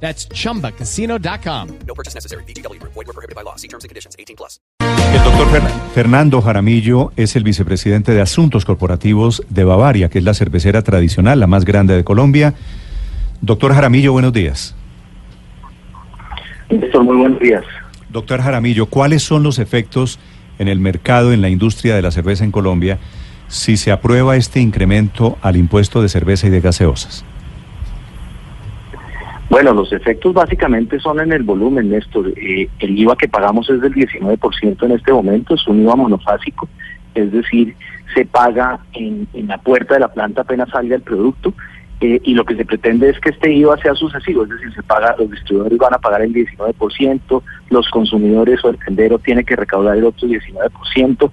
That's chumbacasino.com. No purchase necessary. BGW. Void were prohibited by law. See terms and conditions. 18 plus. El doctor Fer- Fernando Jaramillo es el vicepresidente de Asuntos Corporativos de Bavaria, que es la cervecera tradicional, la más grande de Colombia. Doctor Jaramillo, buenos días. Néstor, muy buenos días. Doctor Jaramillo, ¿cuáles son los efectos en el mercado, en la industria de la cerveza en Colombia, si se aprueba este incremento al impuesto de cerveza y de gaseosas? Bueno, los efectos básicamente son en el volumen, Néstor. Eh, el IVA que pagamos es del 19% en este momento, es un IVA monofásico, es decir, se paga en, en la puerta de la planta apenas salga el producto eh, y lo que se pretende es que este IVA sea sucesivo, es decir, se paga, los distribuidores van a pagar el 19%, los consumidores o el tendero tiene que recaudar el otro 19%.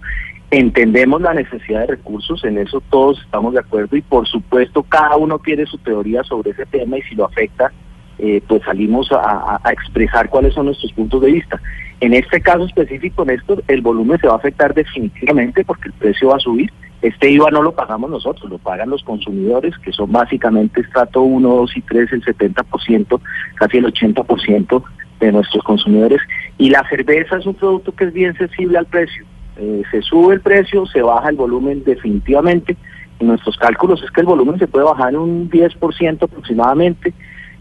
Entendemos la necesidad de recursos, en eso todos estamos de acuerdo y por supuesto cada uno tiene su teoría sobre ese tema y si lo afecta, eh, pues salimos a, expresar cuáles son nuestros puntos de vista. En este caso específico, Néstor, el volumen se va a afectar definitivamente porque el precio va a subir. Este IVA no lo pagamos nosotros, lo pagan los consumidores, que son básicamente estrato 1, 2 y 3, el 70%, casi el 80% de nuestros consumidores. Y la cerveza es un producto que es bien sensible al precio. Eh, se sube el precio, se baja el volumen definitivamente. En nuestros cálculos es que el volumen se puede bajar en un 10% aproximadamente,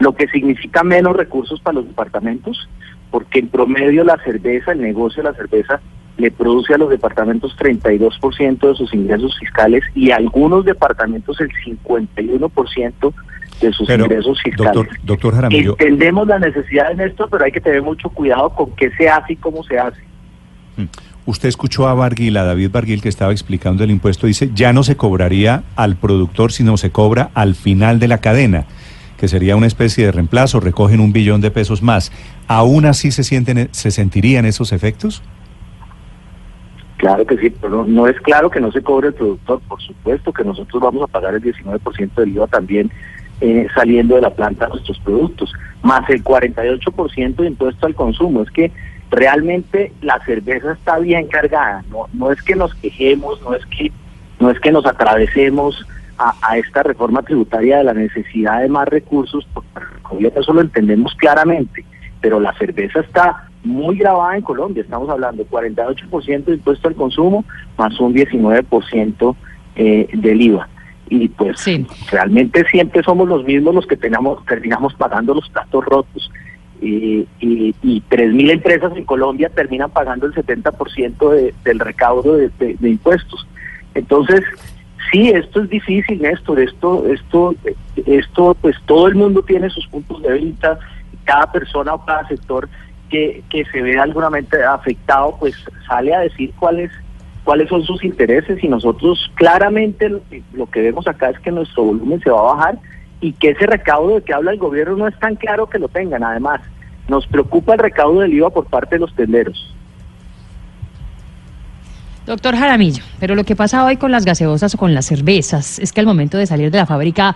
lo que significa menos recursos para los departamentos, porque en promedio la cerveza, el negocio de la cerveza, le produce a los departamentos 32% de sus ingresos fiscales y a algunos departamentos el 51% de sus Pero, ingresos fiscales. doctor, doctor Jaramillo, Entendemos la necesidad en esto, pero hay que tener mucho cuidado con qué se hace y cómo se hace. mm, usted escuchó a Barguil, a David Barguil, que estaba explicando el impuesto, dice, ya no se cobraría al productor, sino se cobra al final de la cadena, que sería una especie de reemplazo, recogen un billón de pesos más. ¿Aún así se, sienten, se sentirían esos efectos? Claro que sí, pero no, es claro que no se cobre el productor. Por supuesto que nosotros vamos a pagar el 19% del IVA también eh, saliendo de la planta nuestros productos, más el 48% de impuesto al consumo. Es que realmente la cerveza está bien cargada. No, no es que nos quejemos, no es que no es que nos atravesemos a, a esta reforma tributaria de la necesidad de más recursos, porque eso lo entendemos claramente, pero la cerveza está muy grabada en Colombia, estamos hablando 48% de impuesto al consumo más un 19% eh, del IVA. Y pues Sí. realmente siempre somos los mismos los que tenemos, terminamos pagando los platos rotos. Y, y, y 3.000 empresas en Colombia terminan pagando el 70% de, del recaudo de, de- de impuestos. Entonces, sí, esto es difícil, Néstor. Esto, esto, esto, pues todo el mundo tiene sus puntos de vista. Cada persona o cada sector que, que se ve algunamente afectado, pues sale a decir cuáles cuáles son sus intereses y nosotros claramente lo que, lo que vemos acá es que nuestro volumen se va a bajar y que ese recaudo de que habla el gobierno no es tan claro que lo tengan. Además, nos preocupa el recaudo del IVA por parte de los tenderos. Doctor Jaramillo, pero lo que pasa hoy con las gaseosas o con las cervezas es que al momento de salir de la fábrica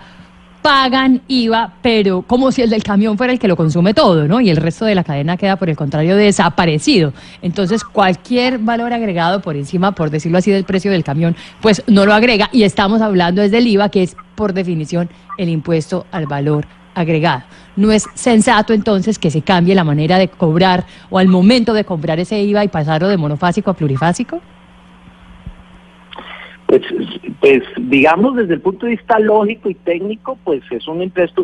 pagan IVA, pero como si el del camión fuera el que lo consume todo, ¿no? Y el resto de la cadena queda, por el contrario, desaparecido. Entonces, cualquier valor agregado por encima, por decirlo así, del precio del camión, pues no lo agrega. Y estamos hablando desde el IVA, que es, por definición, el impuesto al valor agregado. ¿No es sensato entonces que se cambie la manera de cobrar o al momento de cobrar ese IVA y pasarlo de monofásico a plurifásico? Pues, pues digamos desde el punto de vista lógico y técnico, pues es un impuesto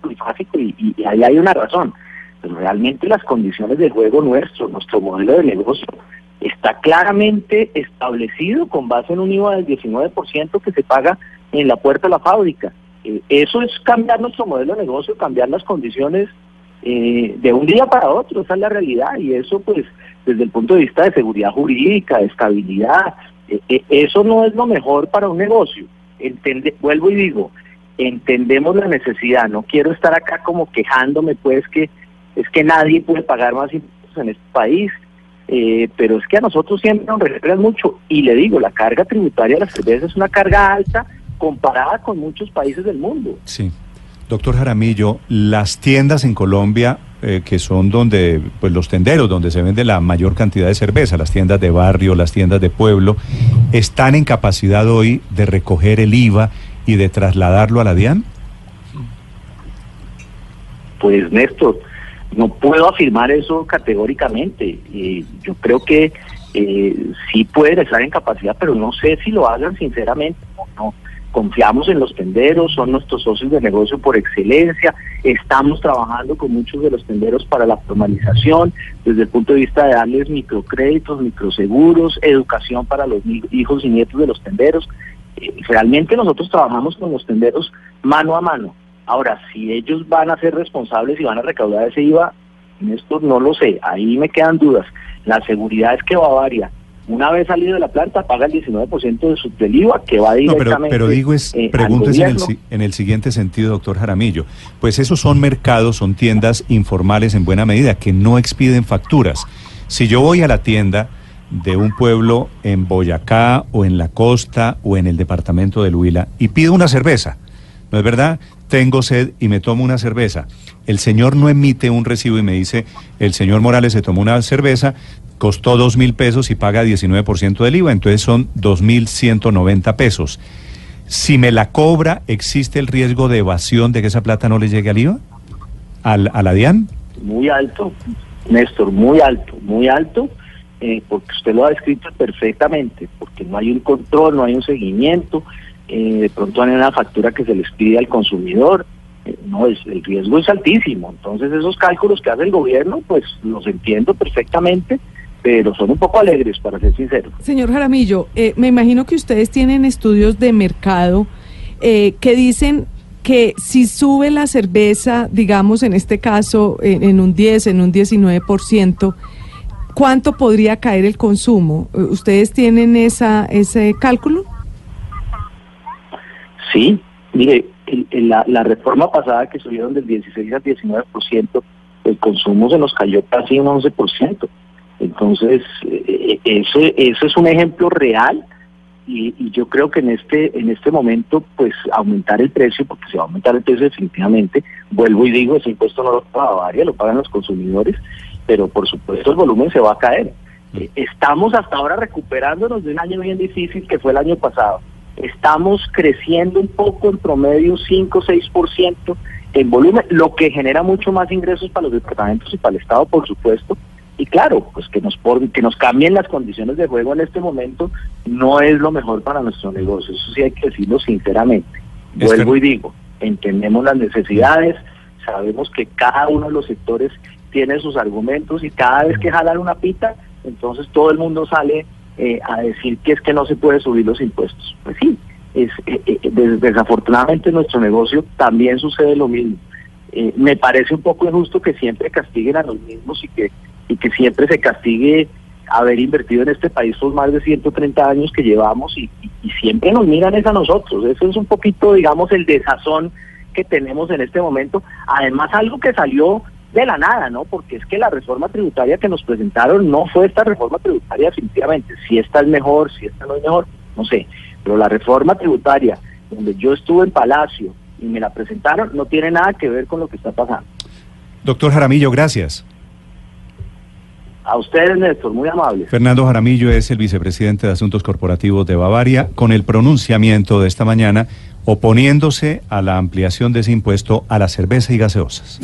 polifásico y, y- y ahí hay una razón. Pero realmente las condiciones del juego nuestro, nuestro modelo de negocio, está claramente establecido con base en un IVA del 19% que se paga en la puerta de la fábrica. Eh, eso es cambiar nuestro modelo de negocio, cambiar las condiciones eh, de un día para otro, esa es la realidad y eso pues desde el punto de vista de seguridad jurídica, de estabilidad, eso no es lo mejor para un negocio. Entende, vuelvo y digo, entendemos la necesidad, no quiero estar acá como quejándome pues que es que nadie puede pagar más impuestos en este país. eh, pero es que a nosotros siempre nos respetan mucho. Y le digo, la carga tributaria de las cervezas es una carga alta comparada con muchos países del mundo. Sí. Doctor Jaramillo, las tiendas en Colombia, eh, que son donde, pues los tenderos, donde se vende la mayor cantidad de cerveza, las tiendas de barrio, las tiendas de pueblo, ¿están en capacidad hoy de recoger el IVA y de trasladarlo a la DIAN? Pues Néstor, no puedo afirmar eso categóricamente. Eh, yo creo que eh, sí pueden estar en capacidad, pero no sé si lo hagan sinceramente o no. Confiamos en los tenderos, son nuestros socios de negocio por excelencia, estamos trabajando con muchos de los tenderos para la formalización, desde el punto de vista de darles microcréditos, microseguros, educación para los hijos y nietos de los tenderos. Eh, realmente nosotros trabajamos con los tenderos mano a mano. Ahora, si ellos van a ser responsables y van a recaudar ese IVA, esto no lo sé, ahí me quedan dudas. La seguridad es que Bavaria, una vez salido de la planta, paga el 19% de su, del IVA que va directamente. No, pero, digo es, eh, pregúntese en el, en el siguiente sentido, doctor Jaramillo. Pues esos son mercados, son tiendas informales en buena medida, que no expiden facturas. Si yo voy a la tienda de un pueblo en Boyacá o en la costa o en el departamento de Huila y pido una cerveza, ¿no es verdad? Tengo sed y me tomo una cerveza. El señor no emite un recibo y me dice, el señor Morales se tomó una cerveza, costó dos mil pesos y paga 19% del IVA, entonces son dos mil ciento noventa pesos. Si me la cobra, ¿existe el riesgo de evasión de que esa plata no le llegue al IVA? ¿Al, ¿A la DIAN? Muy alto, Néstor, muy alto, muy alto, eh, porque usted lo ha descrito perfectamente, porque no hay un control, no hay un seguimiento, eh, de pronto hay una factura que se les pide al consumidor, eh, no, es, el riesgo es altísimo. Entonces esos cálculos que hace el gobierno, pues los entiendo perfectamente, pero son un poco alegres, para ser sincero. Señor Jaramillo, eh, me imagino que ustedes tienen estudios de mercado que dicen que si sube la cerveza, digamos en este caso en, en un 10, en un 19%, ¿cuánto podría caer el consumo? ¿Ustedes tienen esa, ese cálculo? Sí, mire, en, la, la, reforma pasada que subieron del 16 al 19%, el consumo se nos cayó casi un 11%. Entonces, eh, ese, ese es un ejemplo real y, y, yo creo que en este en este momento, pues aumentar el precio, porque se va a aumentar el precio definitivamente, vuelvo y digo, ese impuesto no lo paga Bavaria, lo pagan los consumidores, pero por supuesto el volumen se va a caer. Eh, estamos hasta ahora recuperándonos de un año bien difícil que fue el año pasado estamos creciendo un poco en promedio 5 o 6% en volumen, lo que genera mucho más ingresos para los departamentos y para el Estado, por supuesto. Y claro, pues que nos que nos cambien las condiciones de juego en este momento no es lo mejor para nuestro negocio, eso sí hay que decirlo sinceramente. Vuelvo y digo, entendemos las necesidades, sabemos que cada uno de los sectores tiene sus argumentos y cada vez que jalan una pita, entonces todo el mundo sale eh, a decir que es que no se puede subir los impuestos. Pues sí, es, eh, eh, desafortunadamente en nuestro negocio también sucede lo mismo. me parece un poco injusto que siempre castiguen a los mismos y que, y que siempre se castigue haber invertido en este país por más de 130 años que llevamos y, siempre nos miran es a nosotros. Eso es un poquito, digamos, el desazón que tenemos en este momento. Además, algo que salió de la nada, ¿no? Porque es que la reforma tributaria que nos presentaron no fue esta reforma tributaria definitivamente. Si esta es mejor, si esta no es mejor, no sé. Pero la reforma tributaria, donde yo estuve en Palacio y me la presentaron, no tiene nada que ver con lo que está pasando. Doctor Jaramillo, gracias. A ustedes, Néstor, muy amable. Fernando Jaramillo es el vicepresidente de Asuntos Corporativos de Bavaria, con el pronunciamiento de esta mañana oponiéndose a la ampliación de ese impuesto a la cerveza y gaseosas.